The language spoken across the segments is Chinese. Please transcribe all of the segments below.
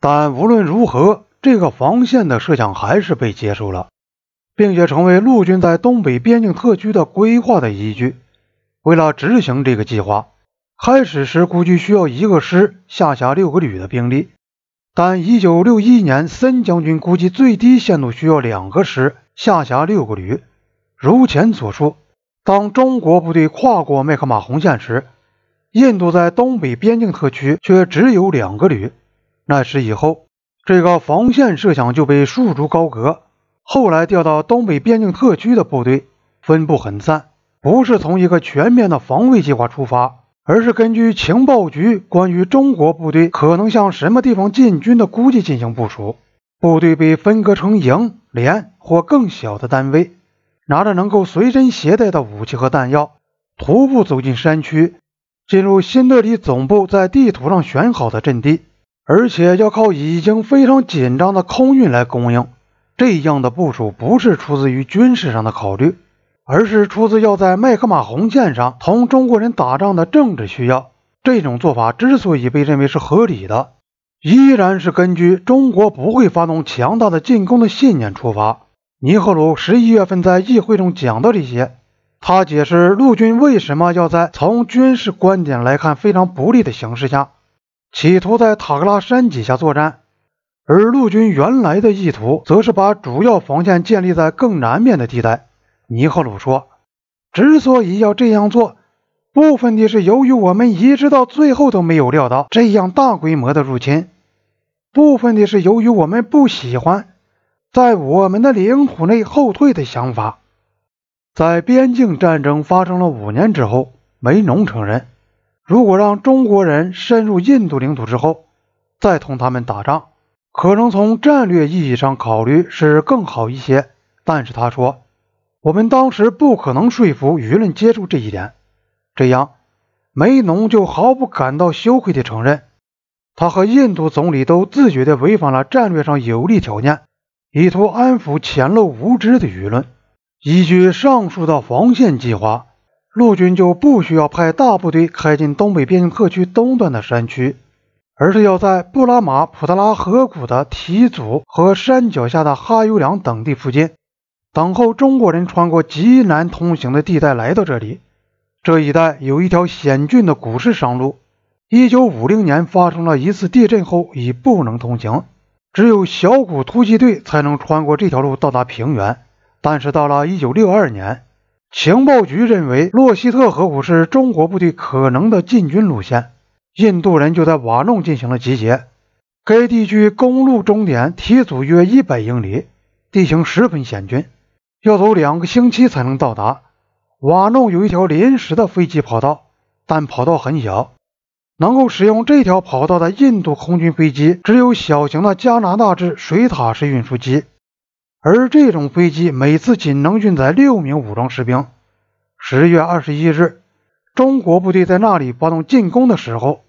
但无论如何，这个防线的设想还是被接受了，并且成为陆军在东北边境特区的规划的依据。为了执行这个计划，开始时估计需要一个师下辖六个旅的兵力，但1961年森将军估计最低限度需要两个师下辖六个旅。如前所述，当中国部队跨过麦克马洪线时，印度在东北边境特区却只有两个旅。那时以后，这个防线设想就被束之高阁。后来调到东北边境特区的部队分布很散，不是从一个全面的防卫计划出发，而是根据情报局关于中国部队可能向什么地方进军的估计进行部署。部队被分割成营、连或更小的单位，拿着能够随身携带的武器和弹药，徒步走进山区。进入新德里总部在地图上选好的阵地，而且要靠已经非常紧张的空运来供应。这样的部署不是出自于军事上的考虑，而是出自要在麦克马洪线上同中国人打仗的政治需要。这种做法之所以被认为是合理的，依然是根据中国不会发动强大的进攻的信念出发。尼赫鲁十一月份在议会中讲到这些。他解释陆军为什么要在从军事观点来看非常不利的形势下，企图在塔克拉山底下作战，而陆军原来的意图则是把主要防线建立在更南面的地带。尼赫鲁说：“之所以要这样做，部分的是由于我们一直到最后都没有料到这样大规模的入侵；部分的是由于我们不喜欢在我们的领土内后退的想法。”在边境战争发生了五年之后，梅农承认，如果让中国人深入印度领土之后再同他们打仗，可能从战略意义上考虑是更好一些。但是他说，我们当时不可能说服舆论接受这一点。这样，梅农就毫不感到羞愧地承认，他和印度总理都自觉地违反了战略上有利条件，以图安抚浅陋无知的舆论。依据上述的防线计划，陆军就不需要派大部队开进东北边境特区东段的山区，而是要在布拉马普特拉河谷的提祖和山脚下的哈尤良等地附近，等候中国人穿过极难通行的地带来到这里。这一带有一条险峻的古式商路，1950年发生了一次地震后已不能通行，只有小股突击队才能穿过这条路到达平原。但是到了1962年，情报局认为洛希特河谷是中国部队可能的进军路线，印度人就在瓦弄进行了集结。该地区公路终点提阻约100英里，地形十分险峻，要走两个星期才能到达。瓦弄有一条临时的飞机跑道，但跑道很小，能够使用这条跑道的印度空军飞机只有小型的加拿大制水塔式运输机。而这种飞机每次仅能运载六名武装士兵。十月二十一日，中国部队在那里发动进攻的时候，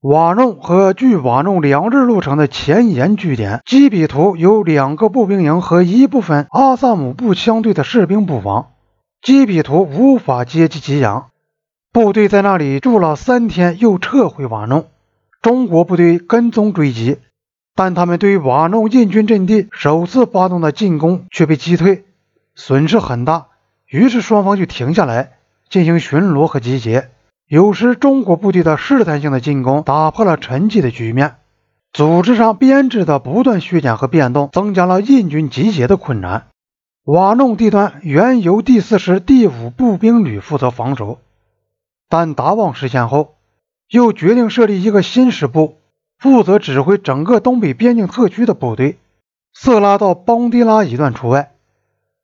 瓦弄和距瓦弄两日路程的前沿据点基比图有两个步兵营和一部分阿萨姆步枪队的士兵布防，基比图无法接济给养。部队在那里住了三天，又撤回瓦弄。中国部队跟踪追击。但他们对瓦弄印军阵地首次发动的进攻却被击退，损失很大。于是双方就停下来进行巡逻和集结。有时中国部队的试探性的进攻打破了沉寂的局面。组织上编制的不断削减和变动，增加了印军集结的困难。瓦弄地段原由第四师第五步兵旅负责防守，但达旺实现后，又决定设立一个新师部。负责指挥整个东北边境特区的部队，色拉到邦迪拉一段除外。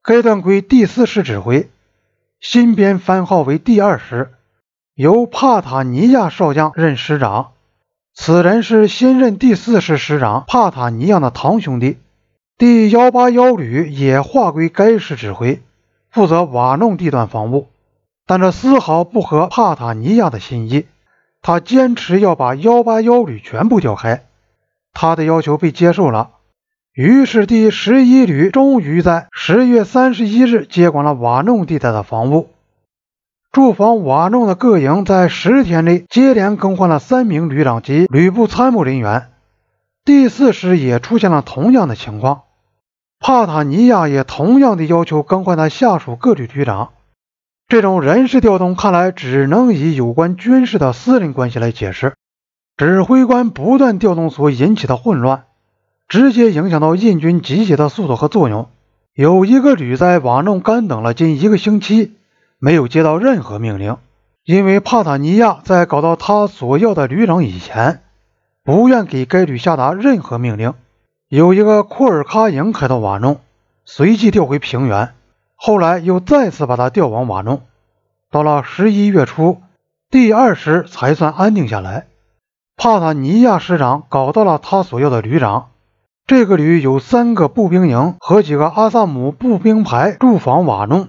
该段归第四师指挥，新编番号为第二师，由帕塔尼亚少将任师长。此人是新任第四师师长帕塔尼亚的堂兄弟。第幺八幺旅也划归该师指挥，负责瓦弄地段防务，但这丝毫不合帕塔尼亚的心意。他坚持要把幺八幺旅全部调开，他的要求被接受了。于是第十一旅终于在十月三十一日接管了瓦弄地带的防务。驻防瓦弄的各营在十天内接连更换了三名旅长及旅部参谋人员。第四师也出现了同样的情况，帕塔尼亚也同样的要求更换他下属各旅旅长。这种人事调动看来只能以有关军事的私人关系来解释。指挥官不断调动所引起的混乱，直接影响到印军集结的速度和作用。有一个旅在瓦弄干等了近一个星期，没有接到任何命令，因为帕塔尼亚在搞到他所要的旅长以前。不愿给该旅下达任何命令。有一个库尔喀营开到瓦弄，随即调回平原，后来又再次把他调往瓦弄。到了十一月初，第二师才算安定下来。帕塔尼亚师长搞到了他所要的旅长。这个旅有三个步兵营和几个阿萨姆步兵排驻防瓦弄。